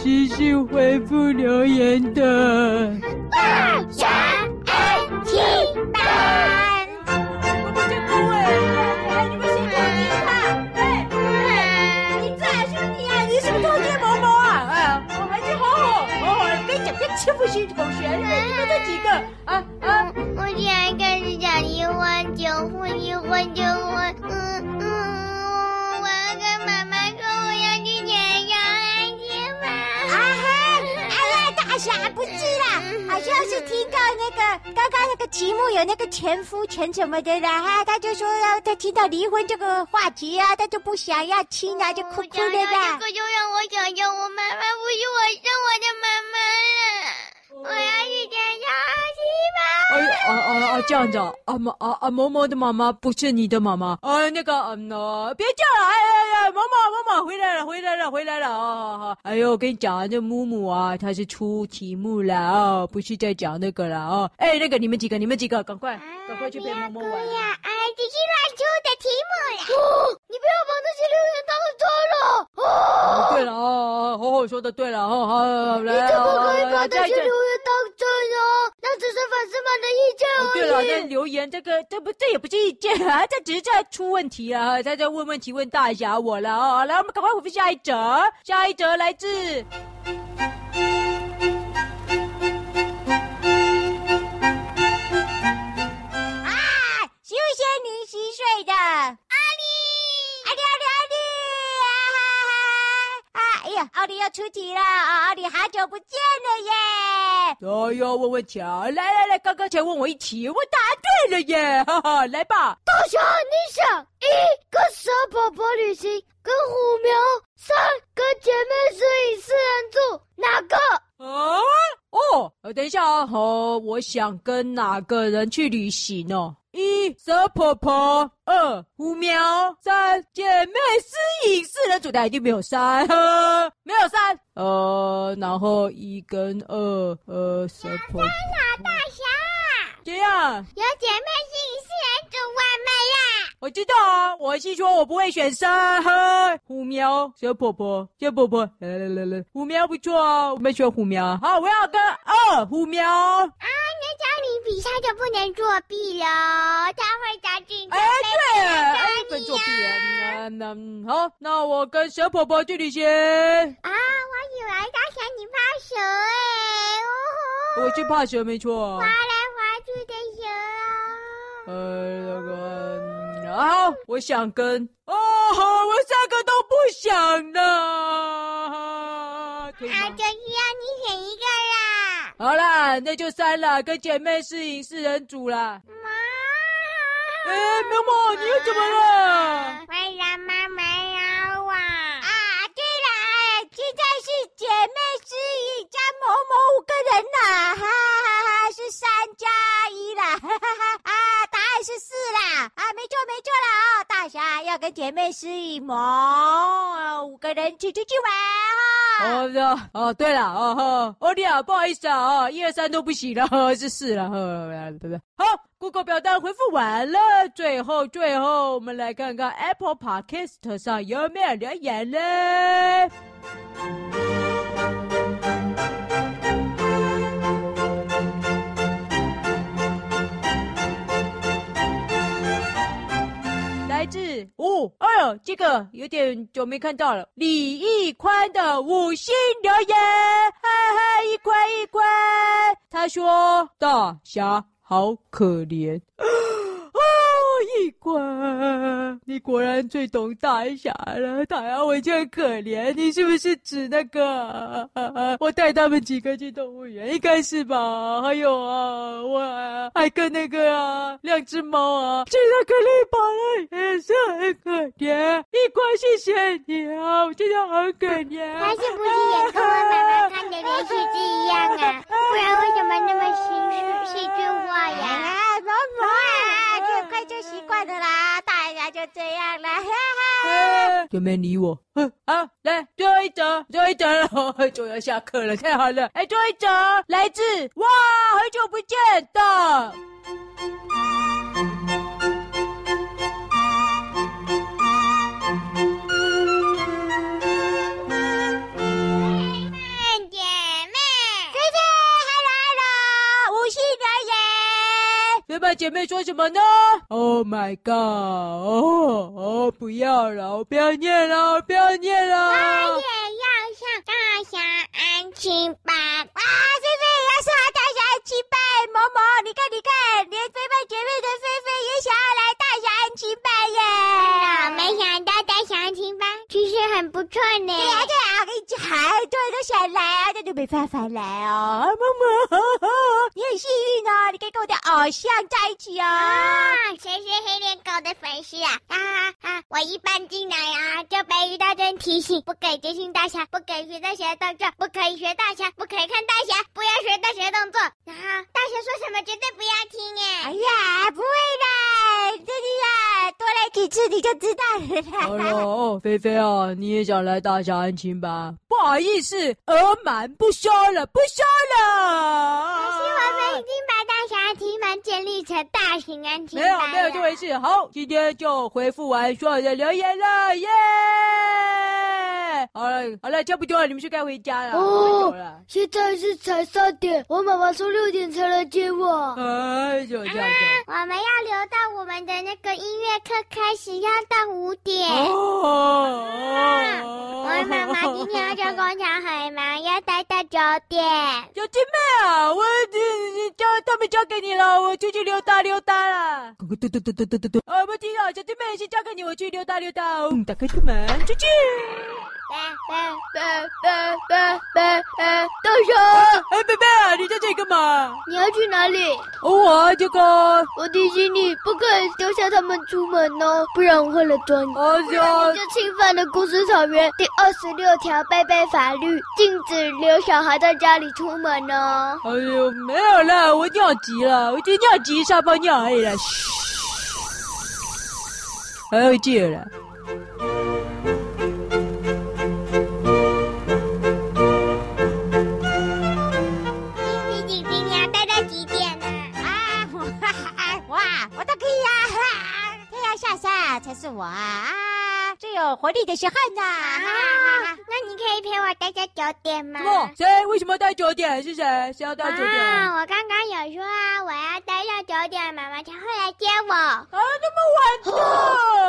私信回复留言的。大侠爱听班，我不见各位，你们辛苦你了。哎哎，你在是你啊？你是不是偷听某某啊？哎，我还是好好好好跟你讲，别欺负新同学。你们这几个啊啊！我下一个是讲离婚，结婚，离婚，结是听到那个刚刚那个题目有那个前夫前什么的啦哈，他就说他听到离婚这个话题啊，他就不想要亲啊，就哭哭的啦。这个就让我想要，我妈妈不是我生我的妈妈了，我要去天涯。哎啊啊啊！这样子啊，啊妈啊啊某某的妈妈不是你的妈妈啊，那个嗯哦，别叫了，哎呀呀，某某某某回来了，回来了，回来了啊！好好，哎呦，我跟你讲啊，这木木啊，他是出题目了啊，不是在讲那个了啊。哎，那个你们几个，你们几个，赶快赶快去陪某某玩。呀，哎，这是乱出的题目了。哦，你不要把那些留言当真了。哦，对了啊，好好说的，对了啊，好，来，你怎么可以把那些留言当真啊？那只是粉丝们的意见而已。对了，那留言这个，这不，这也不是意见啊，这只是在出问题啊，他在问问题问大侠我了啊。来，我们赶快回复下一则，下一则来自。啊，修仙女十岁的阿里，阿里，阿里，阿里，啊哈哈！啊，哎呀，奥利要出题了啊！奥利好久不见了耶！哎呦，问问题啊！来来来，刚刚才问我一题，我答对了耶！哈哈，来吧。大侠，你想一跟蛇婆婆旅行，跟虎苗；三跟姐妹是以四人住，哪个？啊？哦，等一下啊！哦，我想跟哪个人去旅行哦？一蛇婆婆，二虎苗，三姐妹私影，四人组的一定没有三，呵，没有三。呃，然后一跟二，呃，蛇婆婆。哪大侠？这样？有姐妹私隐，四人组完美呀！我知道啊，我是说我不会选三，呵，虎苗，小婆婆，小婆婆，来来来来，虎苗不错哦，我们选虎苗。好，我要跟二虎苗。啊，那这样你比赛就不能作弊了，他会。哎，对，哎，不能作弊啊。那那好，那我跟蛇婆婆去旅行。啊，我以为大侠你怕蛇哎，哦。我是怕蛇没错。滑来滑去的蛇啊。呃，那个。好，我想跟哦，我三个都不想的。啊，就需要你选一个啦。好啦，那就三了，跟姐妹试营四人组啦。妈，哎，苗某，你又怎么了？为什么没有我？啊，对了，现在是姐妹是一加某某五个人啦，哈哈哈，是三加一啦，哈哈哈啊，答案是四啦，啊，没错没错啦，哦，大侠要跟姐妹试营某五个人去出去玩哈。哦，哦，对了，哦哈，欧弟啊，不好意思啊，哦，一二三都不行了，是四了，呵，对不对？好，Google 表单回复完了，最后最后，我们来看看 Apple Podcast 上有没有留言嘞。这个有点久没看到了。李毅宽的五星留言，嗨嗨，一宽一宽，他说大侠好可怜。一，你果然最懂大侠了。大侠，我就很可怜。你是不是指那个？啊啊、我带他们几个去动物园，应该是吧？还有啊，我还，还跟那个啊，两只猫啊，去那个绿宝了，也是很可怜。一宽，谢谢你啊，我真的很可怜。他是不是也跟我妈妈看的连续剧一样啊？不然为什么那么戏戏剧化呀？啊，怎么啊？这快就习惯了啦，大侠就这样啦，哈哈。就没理我。嗯，好，来最后一则，最后一则了，终于要下课了，太好了。哎，最后一则来自哇，好久不见的。们姐妹说什么呢？Oh my god！哦哦，不要了，我不要念了，我不要念了。我也要上大侠安亲班啊！菲菲也要上大侠安亲班。毛毛，你看，你看，连菲菲姐妹的菲菲也想要来大侠安亲班耶！没想到大侠安亲班其实很不错呢。对呀，对呀，我跟你讲，很多人都想来啊，但都没办法来哦。毛毛，你很幸运哦，你可以跟我的偶像在一起哦。啊，谁是黑脸狗的粉丝啊？啊啊！我一搬进来啊，就被一大堆提醒：不可以接近大侠，不可以学大侠的动作，不可以学大侠，不可以看大侠，不要学大侠的动作。然后大侠说什么绝对不要听耶！哎呀，不会的，这里啊，多来几次你就知道了。好了哦，菲菲啊，你也想来大侠安亲吧？不好意思，额满不收了，不收了。可是我们已经把大侠安亲班建立成大型安亲班。没有，没有这回事。好，今天就回复完所有的留言了，耶、yeah!！好了好了差不多了你们就该回家了哦现在是才三点我妈妈说六点才来接我。哎小家我们要留到我们的那个音乐课开始要到五点。哦我妈妈今天要上工厂很忙要待到九点。小弟妹啊我已经交他们交给你了我出去溜达溜达了。咕咕嘟嘟嘟嘟嘟我不听啊小弟妹先交给你我去溜达溜达。嗯打开车门出去。拜拜拜拜拜，大熊！哎，贝贝，你在这里干嘛？你要去哪里？哦，我这个。我提醒你，不可以丢下他们出门哦，不然我会来抓你。哦，不然你就侵犯了故事草原第二十六条贝贝法律，禁止留小孩在家里出门哦。哎呦，没有了，我尿急了，我就尿急撒泡尿而已了。嘘，还要戒了。才是我啊！啊，最有活力的时候呢。啊，那你可以陪我待到九点吗？哦，谁？为什么要待九点？是谁？谁要待九点？啊，我刚刚有说啊，我要待到九点，妈妈才会来接我。啊，那么晚的？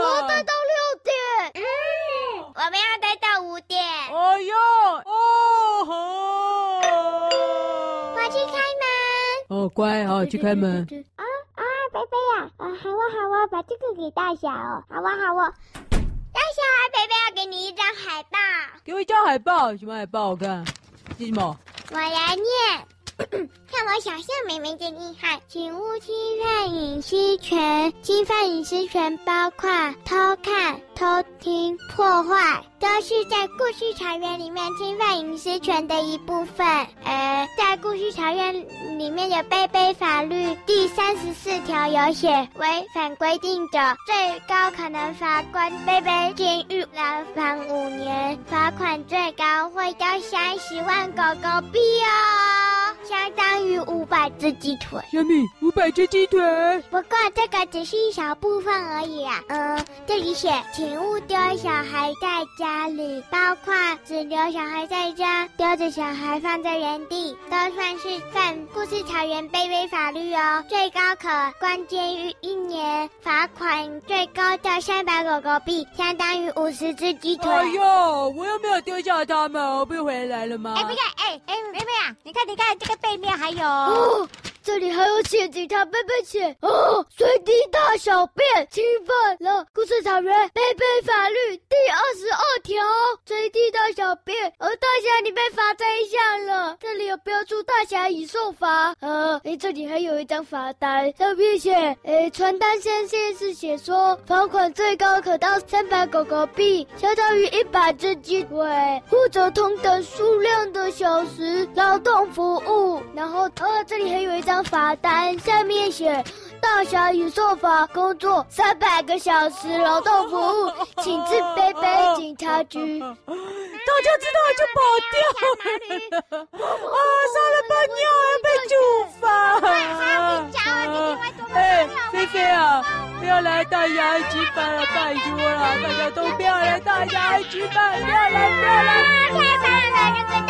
我要待到六点。嗯，我们要待到五点。哎呦，哦吼！我去开门。哦，乖，好，去开门。好啊把这个给大侠哦。好啊好啊，大侠，贝贝要给你一张海报。给我一张海报，什么海报？我看，这是什么？我来念。看我想象妹妹的厉害，请勿侵犯隐私权。侵犯隐私权包括偷看、偷听、破坏，都是在故事草原里面侵犯隐私权的一部分。呃，在故事草原里面有贝贝法律第三十四条有写，违反规定者最高可能罚关贝贝监狱牢房五年，罚款最高会到三十万狗狗币哦。相当于五百只鸡腿。小米，五百只鸡腿。不过这个只是一小部分而已啊。嗯，这里写，请勿丢小孩在家里，包括只留小孩在家，丢着小孩放在原地，都算是犯故事草原卑微法律哦。最高可关监狱一年，罚款最高到三百狗狗币，相当于五十只鸡腿。哎呦，我又没有丢下他们，我不回来了吗？哎，不对，哎哎，妹妹啊，你看，你看这个。背面还有。这里还有写警察贝贝写哦，随地大小便侵犯了故事草原贝贝法律第二十二条，随地大小便，而大侠你被罚这一项了。这里有标注大侠已受罚。呃，诶，这里还有一张罚单，上面写，诶，传单上线是写说罚款最高可到三百狗狗币，相当于一百只鸡腿，或者同等数量的小时劳动服务。然后，呃，这里还有一张。罚单下面写：大侠与受罚工作三百个小时劳动服务，请至贝贝警察局。大家知道就跑掉了，啊！撒了泡尿还被处罚。哎，菲菲啊，不要来大侠安亲班了，拜托了，大家都不要来大侠安亲班，不要来，不要来。